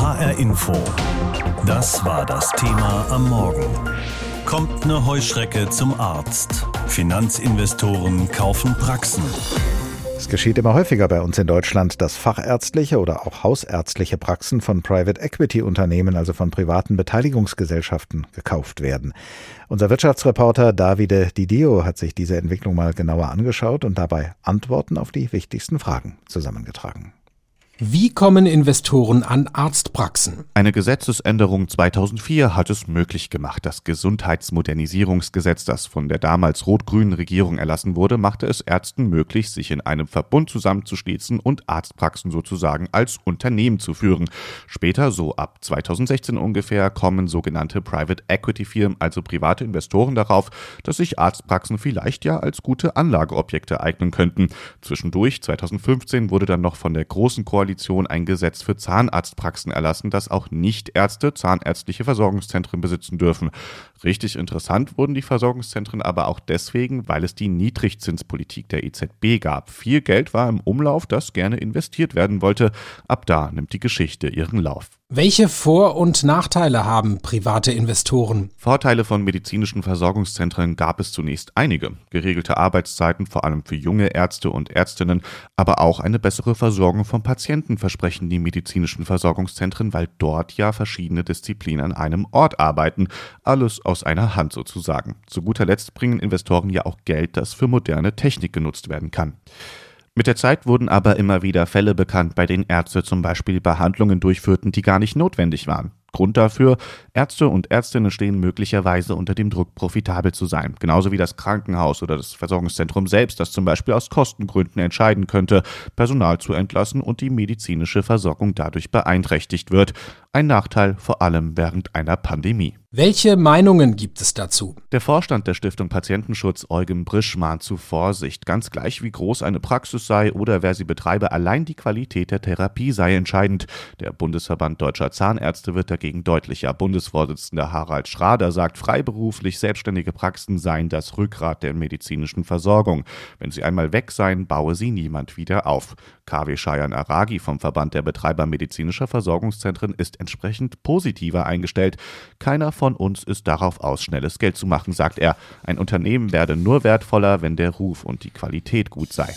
HR Info. Das war das Thema am Morgen. Kommt eine Heuschrecke zum Arzt. Finanzinvestoren kaufen Praxen. Es geschieht immer häufiger bei uns in Deutschland, dass fachärztliche oder auch hausärztliche Praxen von Private Equity Unternehmen, also von privaten Beteiligungsgesellschaften, gekauft werden. Unser Wirtschaftsreporter Davide Didio hat sich diese Entwicklung mal genauer angeschaut und dabei Antworten auf die wichtigsten Fragen zusammengetragen. Wie kommen Investoren an Arztpraxen? Eine Gesetzesänderung 2004 hat es möglich gemacht. Das Gesundheitsmodernisierungsgesetz, das von der damals rot-grünen Regierung erlassen wurde, machte es Ärzten möglich, sich in einem Verbund zusammenzuschließen und Arztpraxen sozusagen als Unternehmen zu führen. Später, so ab 2016 ungefähr, kommen sogenannte Private Equity Firmen, also private Investoren darauf, dass sich Arztpraxen vielleicht ja als gute Anlageobjekte eignen könnten. Zwischendurch, 2015, wurde dann noch von der großen Koalition Koalition ein Gesetz für Zahnarztpraxen erlassen, dass auch Nichtärzte zahnärztliche Versorgungszentren besitzen dürfen. Richtig interessant wurden die Versorgungszentren aber auch deswegen, weil es die Niedrigzinspolitik der EZB gab. Viel Geld war im Umlauf, das gerne investiert werden wollte. Ab da nimmt die Geschichte ihren Lauf. Welche Vor- und Nachteile haben private Investoren? Vorteile von medizinischen Versorgungszentren gab es zunächst einige. Geregelte Arbeitszeiten, vor allem für junge Ärzte und Ärztinnen, aber auch eine bessere Versorgung von Patienten versprechen die medizinischen Versorgungszentren, weil dort ja verschiedene Disziplinen an einem Ort arbeiten. Alles aus einer Hand sozusagen. Zu guter Letzt bringen Investoren ja auch Geld, das für moderne Technik genutzt werden kann. Mit der Zeit wurden aber immer wieder Fälle bekannt, bei denen Ärzte zum Beispiel Behandlungen durchführten, die gar nicht notwendig waren. Grund dafür, Ärzte und Ärztinnen stehen möglicherweise unter dem Druck, profitabel zu sein. Genauso wie das Krankenhaus oder das Versorgungszentrum selbst, das zum Beispiel aus Kostengründen entscheiden könnte, Personal zu entlassen und die medizinische Versorgung dadurch beeinträchtigt wird. Ein Nachteil vor allem während einer Pandemie. Welche Meinungen gibt es dazu? Der Vorstand der Stiftung Patientenschutz, Eugen Brisch, mahnt zu Vorsicht. Ganz gleich, wie groß eine Praxis sei oder wer sie betreibe, allein die Qualität der Therapie sei entscheidend. Der Bundesverband Deutscher Zahnärzte wird dagegen deutlicher. Bundesvorsitzender Harald Schrader sagt, freiberuflich selbstständige Praxen seien das Rückgrat der medizinischen Versorgung. Wenn sie einmal weg seien, baue sie niemand wieder auf. KW Scheiern Aragi vom Verband der Betreiber medizinischer Versorgungszentren ist entsprechend positiver eingestellt. Keiner von uns ist darauf aus, schnelles Geld zu machen, sagt er. Ein Unternehmen werde nur wertvoller, wenn der Ruf und die Qualität gut sei.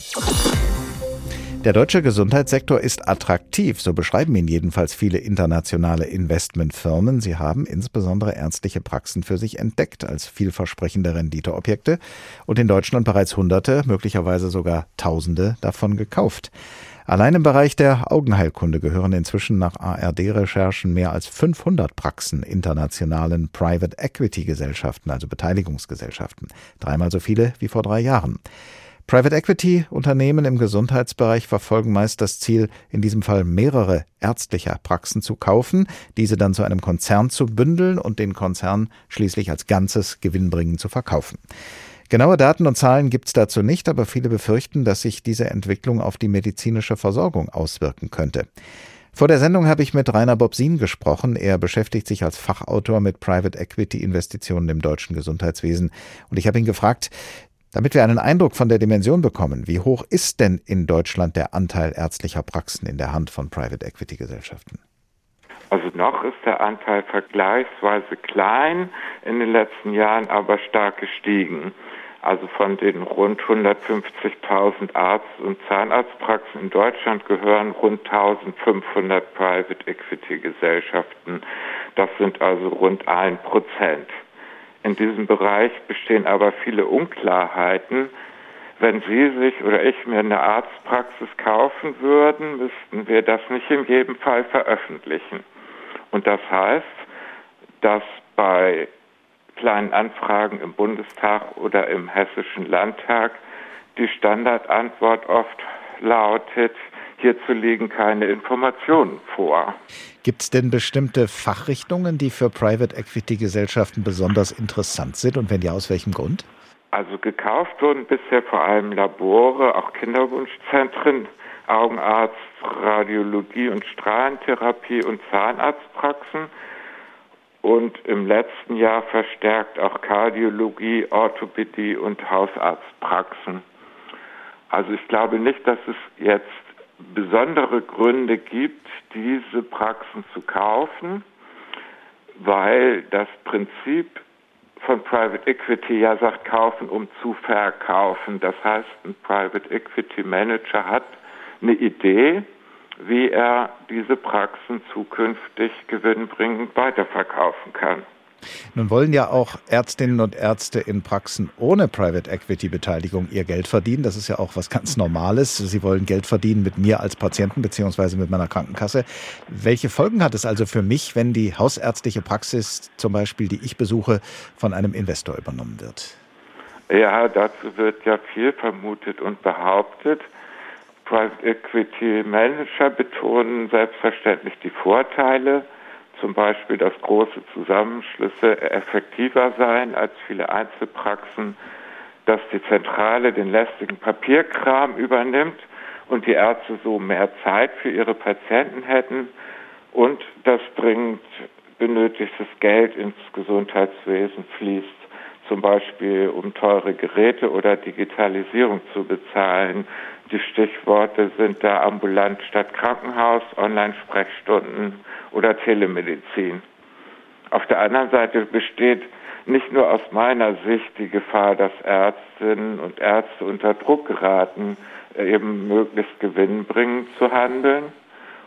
Der deutsche Gesundheitssektor ist attraktiv, so beschreiben ihn jedenfalls viele internationale Investmentfirmen. Sie haben insbesondere ärztliche Praxen für sich entdeckt als vielversprechende Renditeobjekte und in Deutschland bereits Hunderte, möglicherweise sogar Tausende davon gekauft. Allein im Bereich der Augenheilkunde gehören inzwischen nach ARD-Recherchen mehr als 500 Praxen internationalen Private Equity Gesellschaften, also Beteiligungsgesellschaften. Dreimal so viele wie vor drei Jahren. Private Equity Unternehmen im Gesundheitsbereich verfolgen meist das Ziel, in diesem Fall mehrere ärztliche Praxen zu kaufen, diese dann zu einem Konzern zu bündeln und den Konzern schließlich als Ganzes gewinnbringend zu verkaufen. Genaue Daten und Zahlen gibt es dazu nicht, aber viele befürchten, dass sich diese Entwicklung auf die medizinische Versorgung auswirken könnte. Vor der Sendung habe ich mit Rainer Bobsin gesprochen. Er beschäftigt sich als Fachautor mit Private Equity Investitionen im deutschen Gesundheitswesen. Und ich habe ihn gefragt, damit wir einen Eindruck von der Dimension bekommen, wie hoch ist denn in Deutschland der Anteil ärztlicher Praxen in der Hand von Private Equity Gesellschaften? Also noch ist der Anteil vergleichsweise klein, in den letzten Jahren aber stark gestiegen. Also von den rund 150.000 Arzt- und Zahnarztpraxen in Deutschland gehören rund 1500 Private Equity Gesellschaften. Das sind also rund ein Prozent. In diesem Bereich bestehen aber viele Unklarheiten. Wenn Sie sich oder ich mir eine Arztpraxis kaufen würden, müssten wir das nicht in jedem Fall veröffentlichen. Und das heißt, dass bei kleinen Anfragen im Bundestag oder im Hessischen Landtag die Standardantwort oft lautet, hierzu liegen keine Informationen vor. Gibt es denn bestimmte Fachrichtungen, die für Private Equity Gesellschaften besonders interessant sind und wenn ja, aus welchem Grund? Also gekauft wurden bisher vor allem Labore, auch Kinderwunschzentren, Augenarzt, Radiologie und Strahlentherapie und Zahnarztpraxen und im letzten Jahr verstärkt auch Kardiologie, Orthopädie und Hausarztpraxen. Also ich glaube nicht, dass es jetzt besondere Gründe gibt, diese Praxen zu kaufen, weil das Prinzip von Private Equity ja sagt, kaufen um zu verkaufen. Das heißt, ein Private Equity Manager hat eine Idee, wie er diese Praxen zukünftig gewinnbringend weiterverkaufen kann. Nun wollen ja auch Ärztinnen und Ärzte in Praxen ohne Private Equity Beteiligung ihr Geld verdienen. Das ist ja auch was ganz Normales. Sie wollen Geld verdienen mit mir als Patienten beziehungsweise mit meiner Krankenkasse. Welche Folgen hat es also für mich, wenn die hausärztliche Praxis zum Beispiel, die ich besuche, von einem Investor übernommen wird? Ja, dazu wird ja viel vermutet und behauptet. Private Equity Manager betonen selbstverständlich die Vorteile zum Beispiel, dass große Zusammenschlüsse effektiver seien als viele Einzelpraxen, dass die Zentrale den lästigen Papierkram übernimmt und die Ärzte so mehr Zeit für ihre Patienten hätten und dass dringend benötigtes Geld ins Gesundheitswesen fließt, zum Beispiel um teure Geräte oder Digitalisierung zu bezahlen. Die Stichworte sind da ambulant statt Krankenhaus, Online-Sprechstunden, oder Telemedizin. Auf der anderen Seite besteht nicht nur aus meiner Sicht die Gefahr, dass Ärztinnen und Ärzte unter Druck geraten, eben möglichst gewinnbringend zu handeln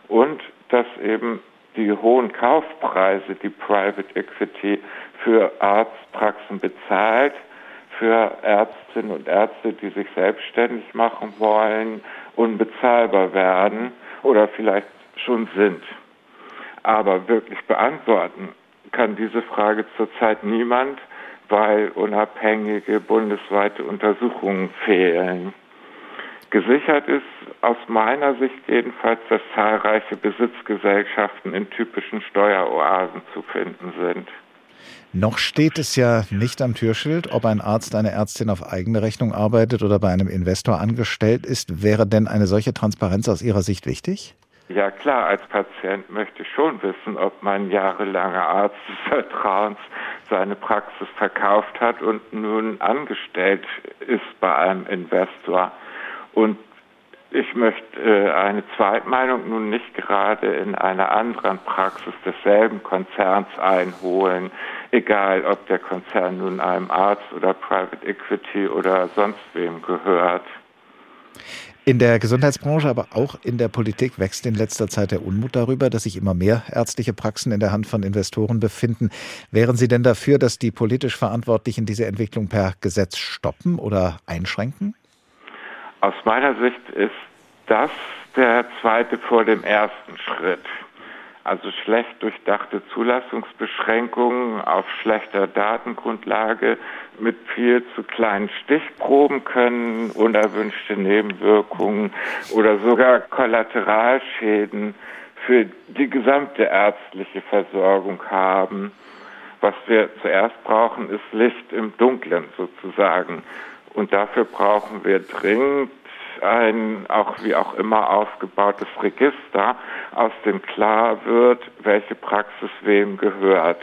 und dass eben die hohen Kaufpreise, die Private Equity für Arztpraxen bezahlt, für Ärztinnen und Ärzte, die sich selbstständig machen wollen, unbezahlbar werden oder vielleicht schon sind. Aber wirklich beantworten kann diese Frage zurzeit niemand, weil unabhängige bundesweite Untersuchungen fehlen. Gesichert ist aus meiner Sicht jedenfalls, dass zahlreiche Besitzgesellschaften in typischen Steueroasen zu finden sind. Noch steht es ja nicht am Türschild, ob ein Arzt, eine Ärztin auf eigene Rechnung arbeitet oder bei einem Investor angestellt ist. Wäre denn eine solche Transparenz aus Ihrer Sicht wichtig? Ja klar, als Patient möchte ich schon wissen, ob mein jahrelanger Arzt des Vertrauens seine Praxis verkauft hat und nun angestellt ist bei einem Investor. Und ich möchte äh, eine Zweitmeinung nun nicht gerade in einer anderen Praxis desselben Konzerns einholen, egal ob der Konzern nun einem Arzt oder Private Equity oder sonst wem gehört. In der Gesundheitsbranche, aber auch in der Politik wächst in letzter Zeit der Unmut darüber, dass sich immer mehr ärztliche Praxen in der Hand von Investoren befinden. Wären Sie denn dafür, dass die politisch Verantwortlichen diese Entwicklung per Gesetz stoppen oder einschränken? Aus meiner Sicht ist das der zweite vor dem ersten Schritt. Also schlecht durchdachte Zulassungsbeschränkungen auf schlechter Datengrundlage mit viel zu kleinen Stichproben können unerwünschte Nebenwirkungen oder sogar Kollateralschäden für die gesamte ärztliche Versorgung haben. Was wir zuerst brauchen, ist Licht im Dunkeln sozusagen. Und dafür brauchen wir dringend ein auch wie auch immer aufgebautes Register, aus dem klar wird, welche Praxis wem gehört.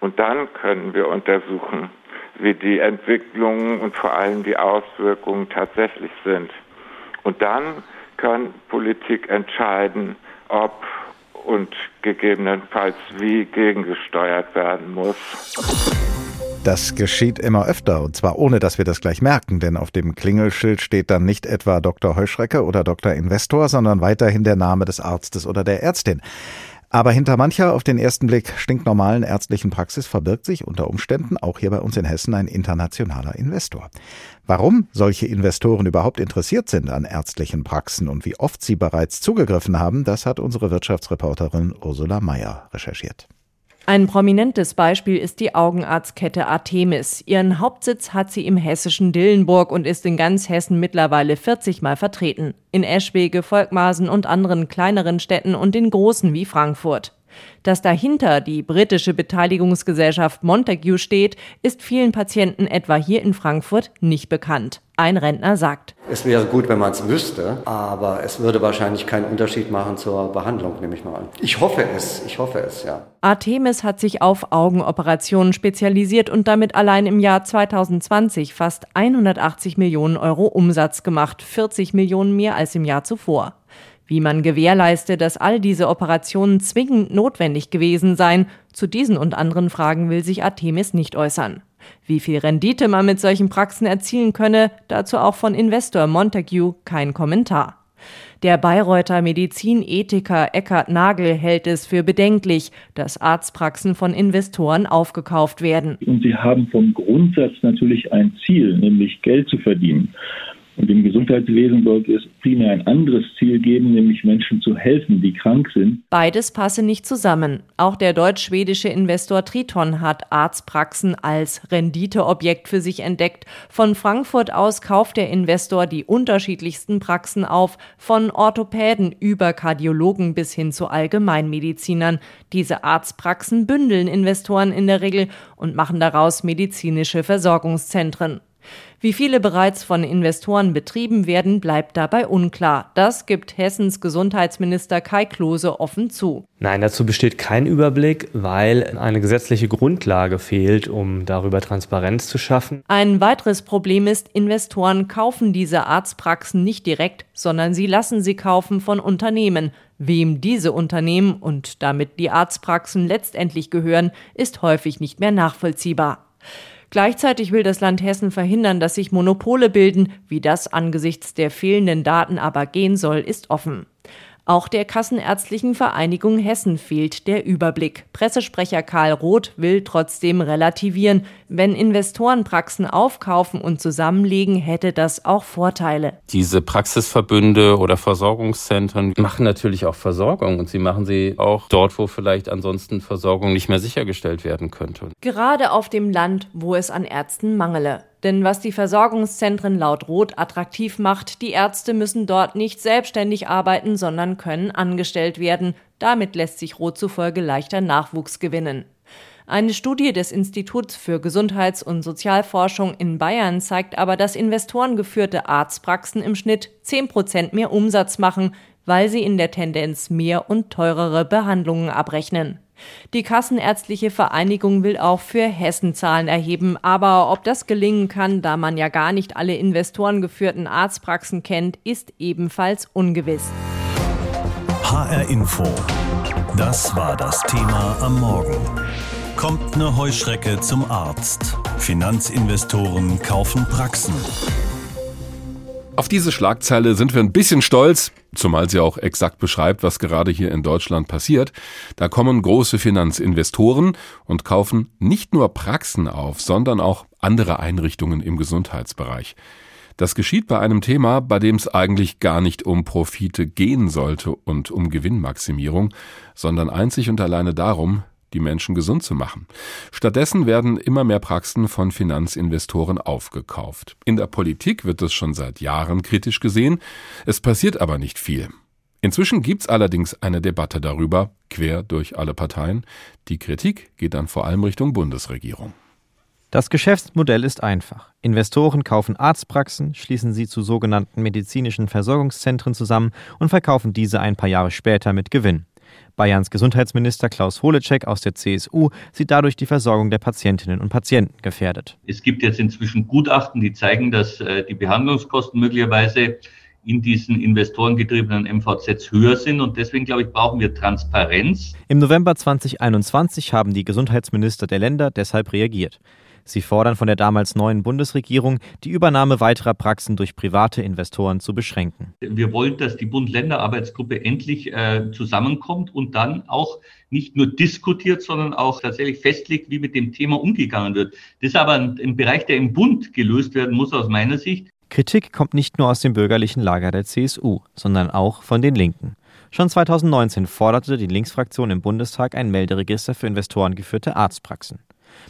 Und dann können wir untersuchen, wie die Entwicklungen und vor allem die Auswirkungen tatsächlich sind. Und dann kann Politik entscheiden, ob und gegebenenfalls wie gegengesteuert werden muss. Das geschieht immer öfter und zwar ohne, dass wir das gleich merken, denn auf dem Klingelschild steht dann nicht etwa Dr. Heuschrecke oder Dr. Investor, sondern weiterhin der Name des Arztes oder der Ärztin. Aber hinter mancher auf den ersten Blick stinknormalen ärztlichen Praxis verbirgt sich unter Umständen auch hier bei uns in Hessen ein internationaler Investor. Warum solche Investoren überhaupt interessiert sind an ärztlichen Praxen und wie oft sie bereits zugegriffen haben, das hat unsere Wirtschaftsreporterin Ursula Mayer recherchiert. Ein prominentes Beispiel ist die Augenarztkette Artemis. Ihren Hauptsitz hat sie im hessischen Dillenburg und ist in ganz Hessen mittlerweile 40 Mal vertreten. In Eschwege, Volkmaßen und anderen kleineren Städten und in großen wie Frankfurt. Dass dahinter die britische Beteiligungsgesellschaft Montague steht, ist vielen Patienten etwa hier in Frankfurt nicht bekannt. Ein Rentner sagt. Es wäre gut, wenn man es wüsste, aber es würde wahrscheinlich keinen Unterschied machen zur Behandlung, nehme ich mal an. Ich hoffe es, ich hoffe es, ja. Artemis hat sich auf Augenoperationen spezialisiert und damit allein im Jahr 2020 fast 180 Millionen Euro Umsatz gemacht, 40 Millionen mehr als im Jahr zuvor. Wie man gewährleiste, dass all diese Operationen zwingend notwendig gewesen seien, zu diesen und anderen Fragen will sich Artemis nicht äußern. Wie viel Rendite man mit solchen Praxen erzielen könne, dazu auch von Investor Montague kein Kommentar. Der Bayreuther Medizinethiker Eckhard Nagel hält es für bedenklich, dass Arztpraxen von Investoren aufgekauft werden. Und sie haben vom Grundsatz natürlich ein Ziel, nämlich Geld zu verdienen. Und im Gesundheitswesen sollte es primär ein anderes Ziel geben, nämlich Menschen zu helfen, die krank sind. Beides passe nicht zusammen. Auch der deutsch-schwedische Investor Triton hat Arztpraxen als Renditeobjekt für sich entdeckt. Von Frankfurt aus kauft der Investor die unterschiedlichsten Praxen auf, von Orthopäden über Kardiologen bis hin zu Allgemeinmedizinern. Diese Arztpraxen bündeln Investoren in der Regel und machen daraus medizinische Versorgungszentren. Wie viele bereits von Investoren betrieben werden, bleibt dabei unklar. Das gibt Hessens Gesundheitsminister Kai Klose offen zu. Nein, dazu besteht kein Überblick, weil eine gesetzliche Grundlage fehlt, um darüber Transparenz zu schaffen. Ein weiteres Problem ist, Investoren kaufen diese Arztpraxen nicht direkt, sondern sie lassen sie kaufen von Unternehmen. Wem diese Unternehmen und damit die Arztpraxen letztendlich gehören, ist häufig nicht mehr nachvollziehbar. Gleichzeitig will das Land Hessen verhindern, dass sich Monopole bilden. Wie das angesichts der fehlenden Daten aber gehen soll, ist offen. Auch der Kassenärztlichen Vereinigung Hessen fehlt der Überblick. Pressesprecher Karl Roth will trotzdem relativieren. Wenn Investoren Praxen aufkaufen und zusammenlegen, hätte das auch Vorteile. Diese Praxisverbünde oder Versorgungszentren machen natürlich auch Versorgung und sie machen sie auch dort, wo vielleicht ansonsten Versorgung nicht mehr sichergestellt werden könnte. Gerade auf dem Land, wo es an Ärzten mangele. Denn was die Versorgungszentren laut Roth attraktiv macht, die Ärzte müssen dort nicht selbstständig arbeiten, sondern können angestellt werden. Damit lässt sich Roth zufolge leichter Nachwuchs gewinnen. Eine Studie des Instituts für Gesundheits- und Sozialforschung in Bayern zeigt aber, dass investorengeführte Arztpraxen im Schnitt 10 Prozent mehr Umsatz machen, weil sie in der Tendenz mehr und teurere Behandlungen abrechnen. Die Kassenärztliche Vereinigung will auch für Hessen Zahlen erheben, aber ob das gelingen kann, da man ja gar nicht alle investorengeführten Arztpraxen kennt, ist ebenfalls ungewiss. HR Info. Das war das Thema am Morgen. Kommt eine Heuschrecke zum Arzt. Finanzinvestoren kaufen Praxen. Auf diese Schlagzeile sind wir ein bisschen stolz, zumal sie auch exakt beschreibt, was gerade hier in Deutschland passiert. Da kommen große Finanzinvestoren und kaufen nicht nur Praxen auf, sondern auch andere Einrichtungen im Gesundheitsbereich. Das geschieht bei einem Thema, bei dem es eigentlich gar nicht um Profite gehen sollte und um Gewinnmaximierung, sondern einzig und alleine darum, die Menschen gesund zu machen. Stattdessen werden immer mehr Praxen von Finanzinvestoren aufgekauft. In der Politik wird es schon seit Jahren kritisch gesehen, es passiert aber nicht viel. Inzwischen gibt's allerdings eine Debatte darüber, quer durch alle Parteien. Die Kritik geht dann vor allem Richtung Bundesregierung. Das Geschäftsmodell ist einfach. Investoren kaufen Arztpraxen, schließen sie zu sogenannten medizinischen Versorgungszentren zusammen und verkaufen diese ein paar Jahre später mit Gewinn. Bayerns Gesundheitsminister Klaus Holecek aus der CSU sieht dadurch die Versorgung der Patientinnen und Patienten gefährdet. Es gibt jetzt inzwischen Gutachten, die zeigen, dass äh, die Behandlungskosten möglicherweise in diesen investorengetriebenen MVZs höher sind. Und deswegen, glaube ich, brauchen wir Transparenz. Im November 2021 haben die Gesundheitsminister der Länder deshalb reagiert. Sie fordern von der damals neuen Bundesregierung, die Übernahme weiterer Praxen durch private Investoren zu beschränken. Wir wollen, dass die Bund-Länder-Arbeitsgruppe endlich äh, zusammenkommt und dann auch nicht nur diskutiert, sondern auch tatsächlich festlegt, wie mit dem Thema umgegangen wird. Das ist aber ein, ein Bereich, der im Bund gelöst werden muss, aus meiner Sicht. Kritik kommt nicht nur aus dem bürgerlichen Lager der CSU, sondern auch von den Linken. Schon 2019 forderte die Linksfraktion im Bundestag ein Melderegister für investorengeführte Arztpraxen.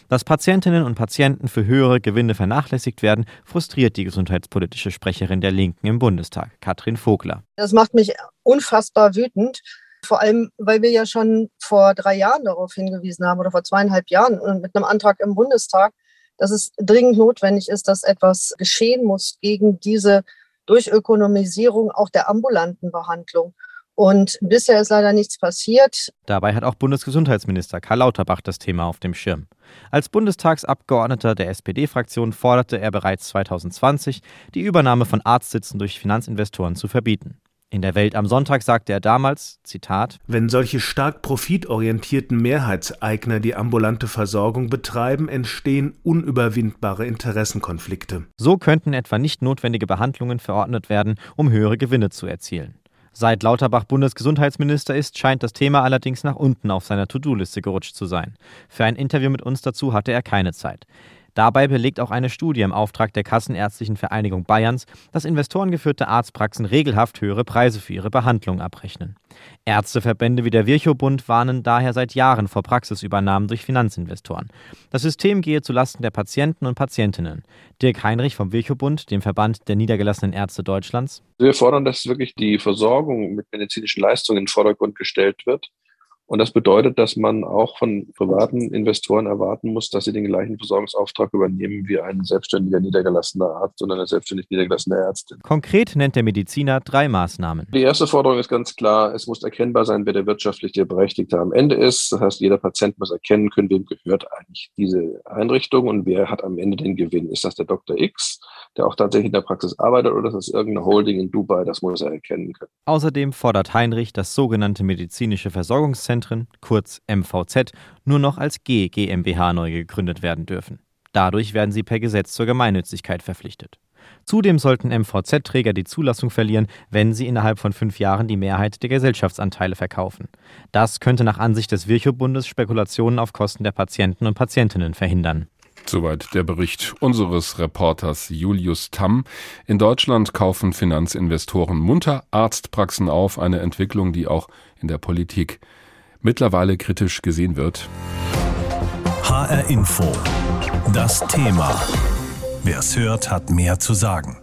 Dass Patientinnen und Patienten für höhere Gewinne vernachlässigt werden, frustriert die gesundheitspolitische Sprecherin der Linken im Bundestag, Katrin Vogler. Das macht mich unfassbar wütend. Vor allem, weil wir ja schon vor drei Jahren darauf hingewiesen haben oder vor zweieinhalb Jahren mit einem Antrag im Bundestag, dass es dringend notwendig ist, dass etwas geschehen muss gegen diese Durchökonomisierung auch der ambulanten Behandlung. Und bisher ist leider nichts passiert. Dabei hat auch Bundesgesundheitsminister Karl Lauterbach das Thema auf dem Schirm. Als Bundestagsabgeordneter der SPD-Fraktion forderte er bereits 2020, die Übernahme von Arztsitzen durch Finanzinvestoren zu verbieten. In der Welt am Sonntag sagte er damals, Zitat, Wenn solche stark profitorientierten Mehrheitseigner die ambulante Versorgung betreiben, entstehen unüberwindbare Interessenkonflikte. So könnten etwa nicht notwendige Behandlungen verordnet werden, um höhere Gewinne zu erzielen. Seit Lauterbach Bundesgesundheitsminister ist, scheint das Thema allerdings nach unten auf seiner To-Do-Liste gerutscht zu sein. Für ein Interview mit uns dazu hatte er keine Zeit. Dabei belegt auch eine Studie im Auftrag der Kassenärztlichen Vereinigung Bayerns, dass investorengeführte Arztpraxen regelhaft höhere Preise für ihre Behandlung abrechnen. Ärzteverbände wie der Virchow-Bund warnen daher seit Jahren vor Praxisübernahmen durch Finanzinvestoren. Das System gehe zulasten der Patienten und Patientinnen. Dirk Heinrich vom Virchow-Bund, dem Verband der niedergelassenen Ärzte Deutschlands. Wir fordern, dass wirklich die Versorgung mit medizinischen Leistungen in den Vordergrund gestellt wird und das bedeutet, dass man auch von privaten Investoren erwarten muss, dass sie den gleichen Versorgungsauftrag übernehmen wie ein selbstständiger niedergelassener Arzt und eine selbstständig niedergelassene Ärztin. Konkret nennt der Mediziner drei Maßnahmen. Die erste Forderung ist ganz klar, es muss erkennbar sein, wer der wirtschaftliche Berechtigte am Ende ist. Das heißt, jeder Patient muss erkennen können, wem gehört eigentlich diese Einrichtung und wer hat am Ende den Gewinn. Ist das der Dr. X, der auch tatsächlich in der Praxis arbeitet oder ist das irgendeine Holding in Dubai? Das muss er erkennen können. Außerdem fordert Heinrich das sogenannte medizinische Versorgungszentrum Zentren, kurz MVZ, nur noch als G GmbH neu gegründet werden dürfen. Dadurch werden sie per Gesetz zur Gemeinnützigkeit verpflichtet. Zudem sollten MVZ-Träger die Zulassung verlieren, wenn sie innerhalb von fünf Jahren die Mehrheit der Gesellschaftsanteile verkaufen. Das könnte nach Ansicht des Virchow-Bundes Spekulationen auf Kosten der Patienten und Patientinnen verhindern. Soweit der Bericht unseres Reporters Julius Tamm. In Deutschland kaufen Finanzinvestoren munter Arztpraxen auf, eine Entwicklung, die auch in der Politik mittlerweile kritisch gesehen wird. HR Info. Das Thema. Wer es hört, hat mehr zu sagen.